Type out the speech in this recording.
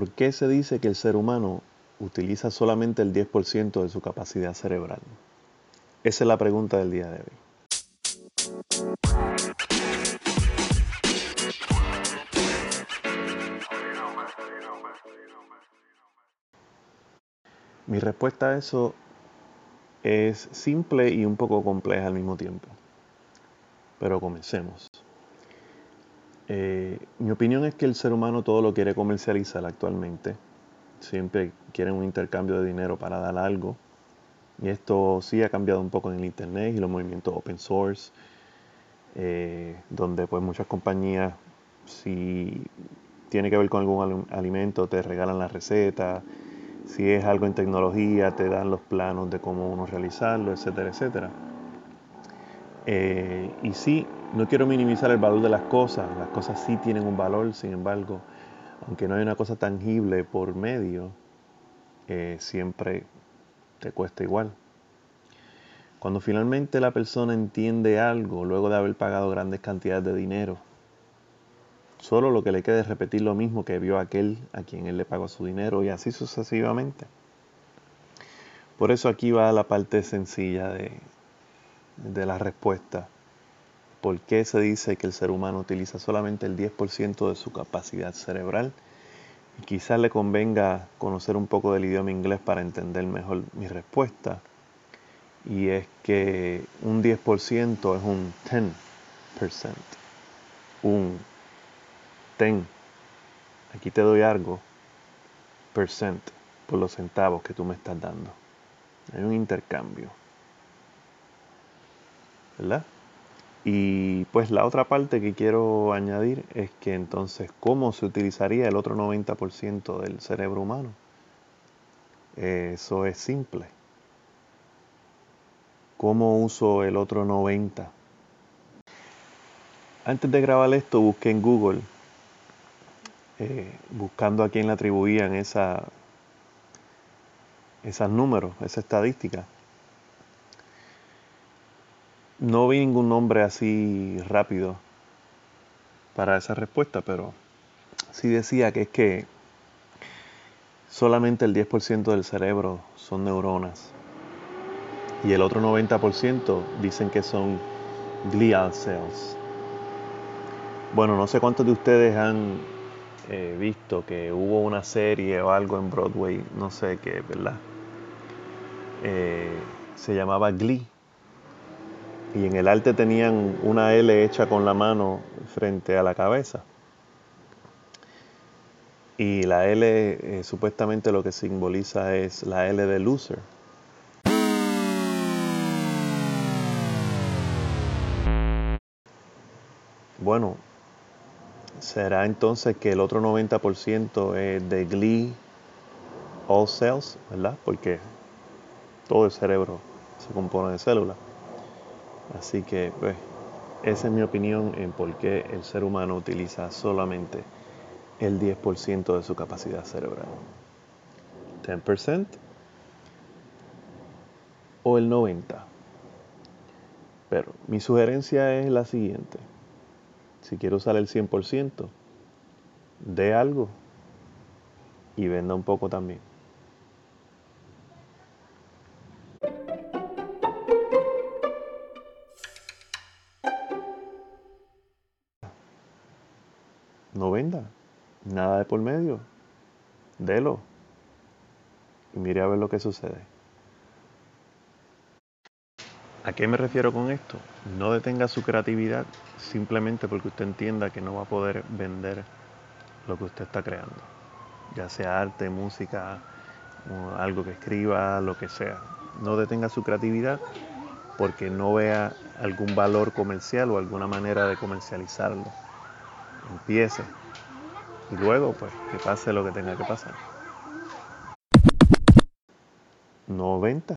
¿Por qué se dice que el ser humano utiliza solamente el 10% de su capacidad cerebral? Esa es la pregunta del día de hoy. Mi respuesta a eso es simple y un poco compleja al mismo tiempo. Pero comencemos. Eh, mi opinión es que el ser humano todo lo quiere comercializar actualmente. Siempre quieren un intercambio de dinero para dar algo. Y esto sí ha cambiado un poco en el Internet y los movimientos open source, eh, donde pues muchas compañías, si tiene que ver con algún alimento, te regalan la receta, si es algo en tecnología, te dan los planos de cómo uno realizarlo, etcétera, etcétera. Eh, y sí, no quiero minimizar el valor de las cosas, las cosas sí tienen un valor, sin embargo, aunque no hay una cosa tangible por medio, eh, siempre te cuesta igual. Cuando finalmente la persona entiende algo, luego de haber pagado grandes cantidades de dinero, Solo lo que le queda es repetir lo mismo que vio aquel a quien él le pagó su dinero y así sucesivamente. Por eso aquí va la parte sencilla de, de la respuesta. ¿Por qué se dice que el ser humano utiliza solamente el 10% de su capacidad cerebral? Y quizás le convenga conocer un poco del idioma inglés para entender mejor mi respuesta. Y es que un 10% es un 10%, un ten, aquí te doy algo, percent, por los centavos que tú me estás dando. Hay un intercambio. ¿Verdad? Y pues la otra parte que quiero añadir es que entonces, ¿cómo se utilizaría el otro 90% del cerebro humano? Eso es simple. ¿Cómo uso el otro 90%? Antes de grabar esto, busqué en Google eh, buscando a quién le atribuían esa, esos números, esa estadística. No vi ningún nombre así rápido para esa respuesta, pero sí decía que es que solamente el 10% del cerebro son neuronas y el otro 90% dicen que son glial cells. Bueno, no sé cuántos de ustedes han He visto que hubo una serie o algo en Broadway, no sé qué, ¿verdad? Eh, se llamaba Glee. Y en el arte tenían una L hecha con la mano frente a la cabeza. Y la L eh, supuestamente lo que simboliza es la L de loser. Bueno, será entonces que el otro 90% es de Glee All Cells, ¿verdad? Porque todo el cerebro se compone de células. Así que, pues, esa es mi opinión en por qué el ser humano utiliza solamente el 10% de su capacidad cerebral. 10% o el 90%. Pero mi sugerencia es la siguiente si quiero usar el 100%, de algo y venda un poco también. No venda, nada de por medio, delo y mire a ver lo que sucede. ¿A qué me refiero con esto? No detenga su creatividad simplemente porque usted entienda que no va a poder vender lo que usted está creando, ya sea arte, música, algo que escriba, lo que sea. No detenga su creatividad porque no vea algún valor comercial o alguna manera de comercializarlo. Empiece y luego pues que pase lo que tenga que pasar. 90.